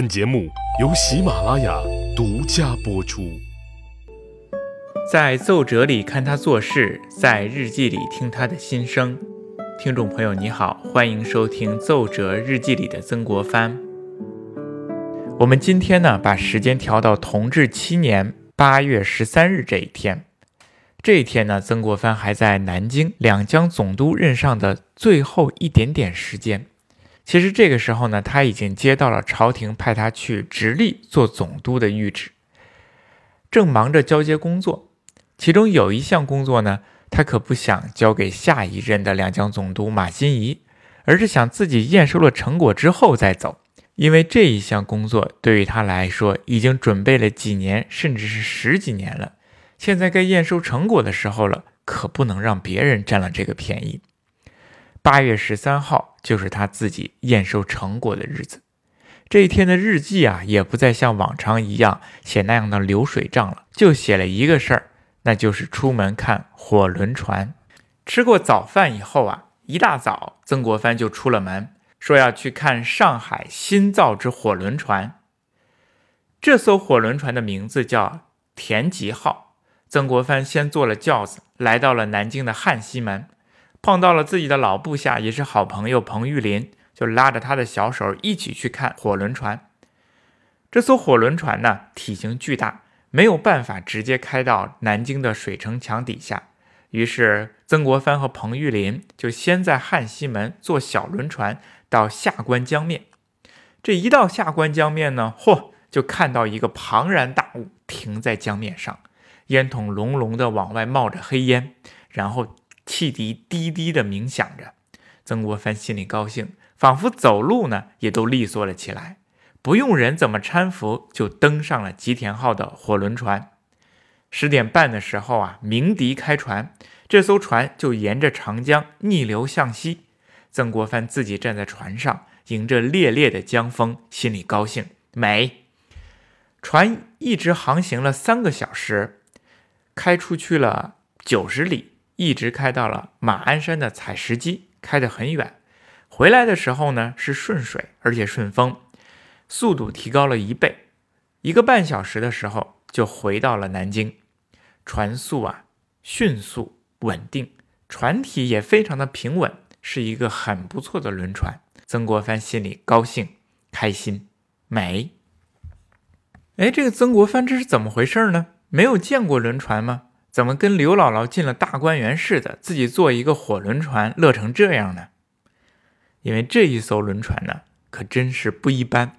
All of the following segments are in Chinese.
本节目由喜马拉雅独家播出。在奏折里看他做事，在日记里听他的心声。听众朋友，你好，欢迎收听《奏折日记里的曾国藩》。我们今天呢，把时间调到同治七年八月十三日这一天。这一天呢，曾国藩还在南京两江总督任上的最后一点点时间。其实这个时候呢，他已经接到了朝廷派他去直隶做总督的谕旨，正忙着交接工作。其中有一项工作呢，他可不想交给下一任的两江总督马新贻，而是想自己验收了成果之后再走。因为这一项工作对于他来说已经准备了几年，甚至是十几年了。现在该验收成果的时候了，可不能让别人占了这个便宜。八月十三号就是他自己验收成果的日子。这一天的日记啊，也不再像往常一样写那样的流水账了，就写了一个事儿。那就是出门看火轮船。吃过早饭以后啊，一大早，曾国藩就出了门，说要去看上海新造之火轮船。这艘火轮船的名字叫田吉号。曾国藩先坐了轿子，来到了南京的汉西门，碰到了自己的老部下，也是好朋友彭玉麟，就拉着他的小手一起去看火轮船。这艘火轮船呢，体型巨大。没有办法直接开到南京的水城墙底下，于是曾国藩和彭玉麟就先在汉西门坐小轮船到下关江面。这一到下关江面呢，嚯，就看到一个庞然大物停在江面上，烟筒隆隆的往外冒着黑烟，然后汽笛滴滴的鸣响着。曾国藩心里高兴，仿佛走路呢也都利索了起来。不用人怎么搀扶，就登上了吉田号的火轮船。十点半的时候啊，鸣笛开船，这艘船就沿着长江逆流向西。曾国藩自己站在船上，迎着烈烈的江风，心里高兴。美，船一直航行了三个小时，开出去了九十里，一直开到了马鞍山的采石矶，开得很远。回来的时候呢，是顺水，而且顺风。速度提高了一倍，一个半小时的时候就回到了南京。船速啊，迅速稳定，船体也非常的平稳，是一个很不错的轮船。曾国藩心里高兴、开心、美。哎，这个曾国藩这是怎么回事呢？没有见过轮船吗？怎么跟刘姥姥进了大观园似的，自己坐一个火轮船乐成这样呢？因为这一艘轮船呢，可真是不一般。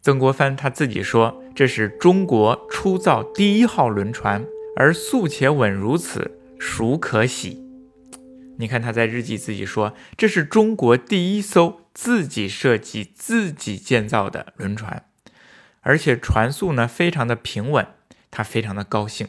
曾国藩他自己说：“这是中国初造第一号轮船，而速且稳如此，孰可喜？”你看他在日记自己说：“这是中国第一艘自己设计、自己建造的轮船，而且船速呢非常的平稳，他非常的高兴。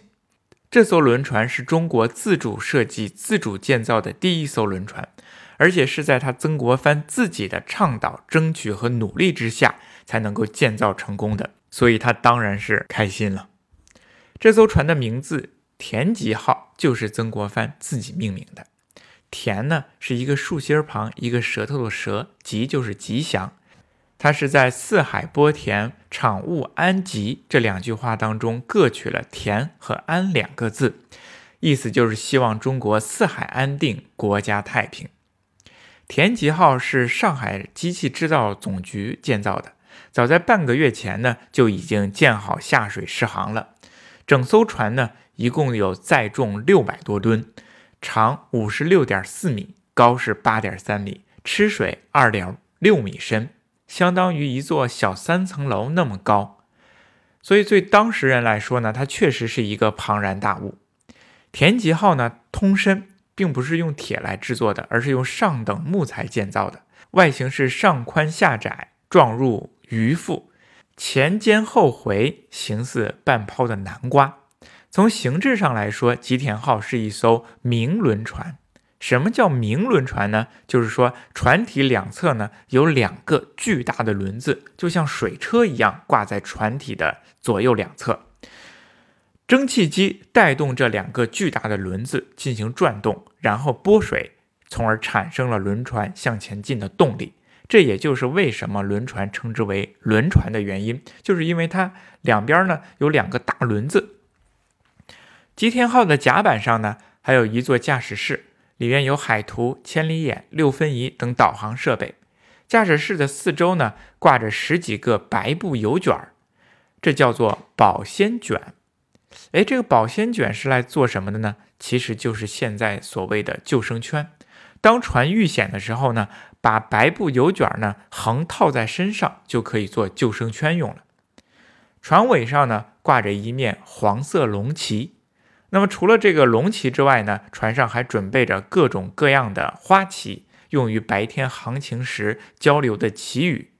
这艘轮船是中国自主设计、自主建造的第一艘轮船，而且是在他曾国藩自己的倡导、争取和努力之下。”才能够建造成功的，所以他当然是开心了。这艘船的名字“田吉号”就是曾国藩自己命名的。田呢是一个竖心旁一个舌头的舌，吉就是吉祥。他是在“四海波田，场务安吉”这两句话当中各取了“田”和“安”两个字，意思就是希望中国四海安定，国家太平。田吉号是上海机器制造总局建造的。早在半个月前呢，就已经建好下水试航了。整艘船呢，一共有载重六百多吨，长五十六点四米，高是八点三米，吃水二点六米深，相当于一座小三层楼那么高。所以对当时人来说呢，它确实是一个庞然大物。田吉号呢，通身并不是用铁来制作的，而是用上等木材建造的，外形是上宽下窄，状入。鱼腹，前尖后回，形似半抛的南瓜。从形制上来说，吉田号是一艘明轮船。什么叫明轮船呢？就是说船体两侧呢有两个巨大的轮子，就像水车一样挂在船体的左右两侧。蒸汽机带动这两个巨大的轮子进行转动，然后拨水，从而产生了轮船向前进的动力。这也就是为什么轮船称之为轮船的原因，就是因为它两边呢有两个大轮子。吉田号的甲板上呢还有一座驾驶室，里面有海图、千里眼、六分仪等导航设备。驾驶室的四周呢挂着十几个白布油卷儿，这叫做保鲜卷。哎，这个保鲜卷是来做什么的呢？其实就是现在所谓的救生圈。当船遇险的时候呢，把白布油卷呢横套在身上，就可以做救生圈用了。船尾上呢挂着一面黄色龙旗。那么除了这个龙旗之外呢，船上还准备着各种各样的花旗，用于白天航行时交流的旗语。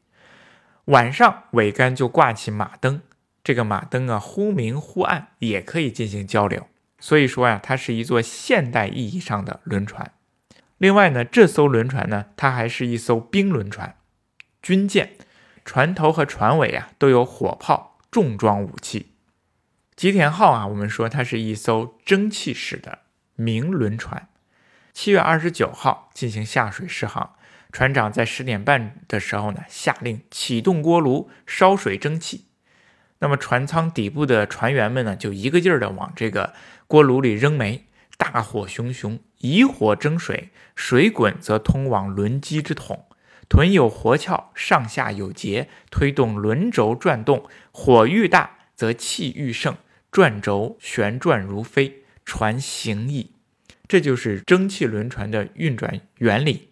晚上桅杆就挂起马灯，这个马灯啊忽明忽暗，也可以进行交流。所以说呀，它是一座现代意义上的轮船。另外呢，这艘轮船呢，它还是一艘兵轮船，军舰，船头和船尾啊都有火炮、重装武器。吉田号啊，我们说它是一艘蒸汽式的明轮船。七月二十九号进行下水试航，船长在十点半的时候呢，下令启动锅炉烧水蒸气。那么船舱底部的船员们呢，就一个劲儿的往这个锅炉里扔煤。大火熊熊，以火蒸水，水滚则通往轮机之筒。臀有活翘，上下有节，推动轮轴转动。火愈大，则气愈盛，转轴旋转如飞，船行矣。这就是蒸汽轮船的运转原理。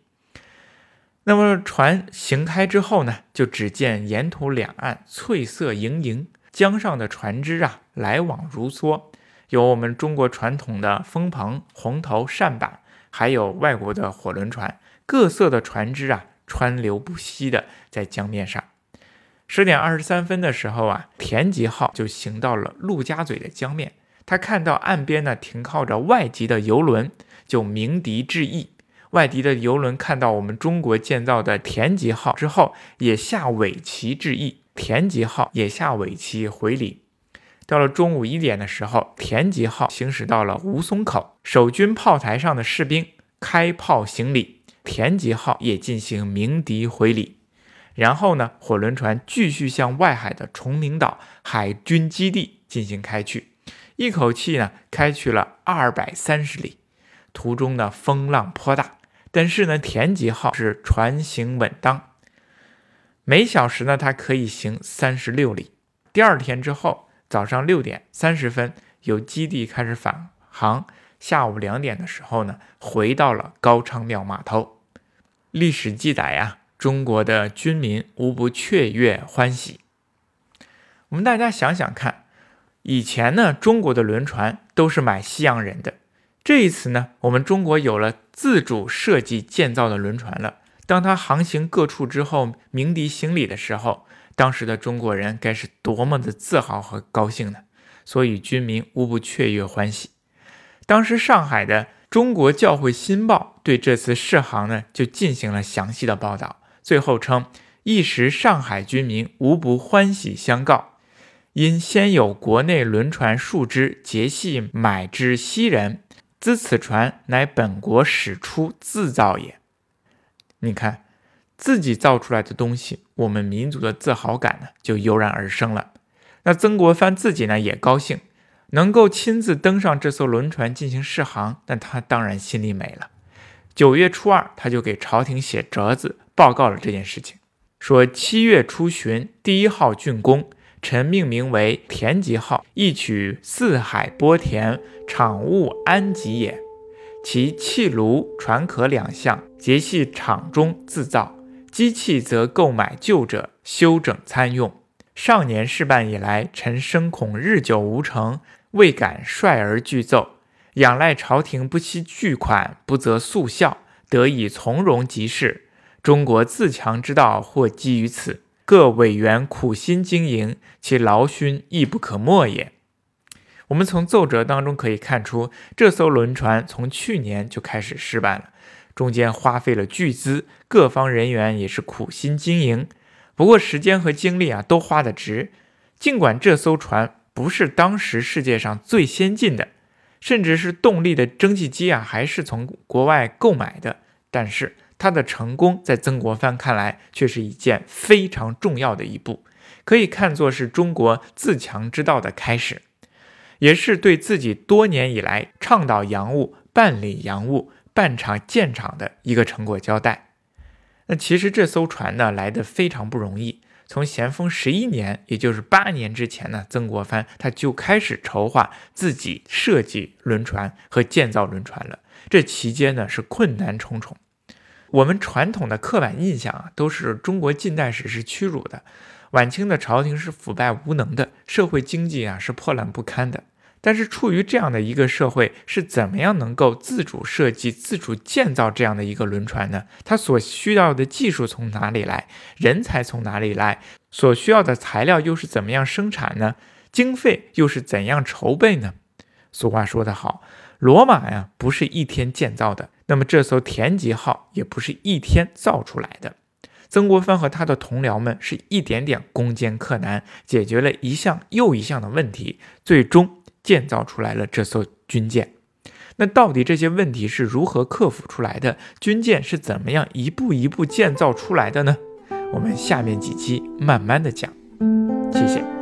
那么船行开之后呢，就只见沿途两岸翠色盈盈，江上的船只啊，来往如梭。有我们中国传统的风棚、红头、扇板，还有外国的火轮船，各色的船只啊，川流不息的在江面上。十点二十三分的时候啊，田吉号就行到了陆家嘴的江面，他看到岸边呢停靠着外籍的游轮，就鸣笛致意。外敌的游轮看到我们中国建造的田吉号之后，也下尾旗致意，田吉号也下尾旗回礼。到了中午一点的时候，田吉号行驶到了吴淞口，守军炮台上的士兵开炮行礼，田吉号也进行鸣笛回礼。然后呢，火轮船继续向外海的崇明岛海军基地进行开去，一口气呢开去了二百三十里，途中呢风浪颇大，但是呢田吉号是船行稳当，每小时呢它可以行三十六里。第二天之后。早上六点三十分，由基地开始返航。下午两点的时候呢，回到了高昌庙码头。历史记载呀，中国的军民无不雀跃欢喜。我们大家想想看，以前呢，中国的轮船都是买西洋人的。这一次呢，我们中国有了自主设计建造的轮船了。当它航行各处之后，鸣笛行礼的时候。当时的中国人该是多么的自豪和高兴呢？所以军民无不雀跃欢喜。当时上海的《中国教会新报》对这次试航呢就进行了详细的报道，最后称一时上海军民无不欢喜相告，因先有国内轮船数只结系买之西人，兹此船乃本国始出自造也。你看。自己造出来的东西，我们民族的自豪感呢就油然而生了。那曾国藩自己呢也高兴，能够亲自登上这艘轮船进行试航，那他当然心里美了。九月初二，他就给朝廷写折子报告了这件事情，说七月初旬第一号竣工，臣命名为田吉号，意取四海波田，场务安吉也。其气炉、船壳两项，皆系厂中自造。机器则购买旧者修整参用。上年试办以来，臣深恐日久无成，未敢率而具奏。仰赖朝廷不惜巨款，不择速效，得以从容即事。中国自强之道，或基于此。各委员苦心经营，其劳勋亦不可没也。我们从奏折当中可以看出，这艘轮船从去年就开始试办了。中间花费了巨资，各方人员也是苦心经营。不过时间和精力啊都花得值。尽管这艘船不是当时世界上最先进的，甚至是动力的蒸汽机啊还是从国外购买的，但是他的成功在曾国藩看来却是一件非常重要的一步，可以看作是中国自强之道的开始，也是对自己多年以来倡导洋务、办理洋务、办厂建厂的一个成果交代。那其实这艘船呢来的非常不容易，从咸丰十一年，也就是八年之前呢，曾国藩他就开始筹划自己设计轮船和建造轮船了。这期间呢是困难重重。我们传统的刻板印象啊，都是中国近代史是屈辱的，晚清的朝廷是腐败无能的，社会经济啊是破烂不堪的。但是处于这样的一个社会，是怎么样能够自主设计、自主建造这样的一个轮船呢？它所需要的技术从哪里来？人才从哪里来？所需要的材料又是怎么样生产呢？经费又是怎样筹备呢？俗话说得好，罗马呀不是一天建造的。那么这艘田吉号也不是一天造出来的，曾国藩和他的同僚们是一点点攻坚克难，解决了一项又一项的问题，最终建造出来了这艘军舰。那到底这些问题是如何克服出来的？军舰是怎么样一步一步建造出来的呢？我们下面几期慢慢的讲。谢谢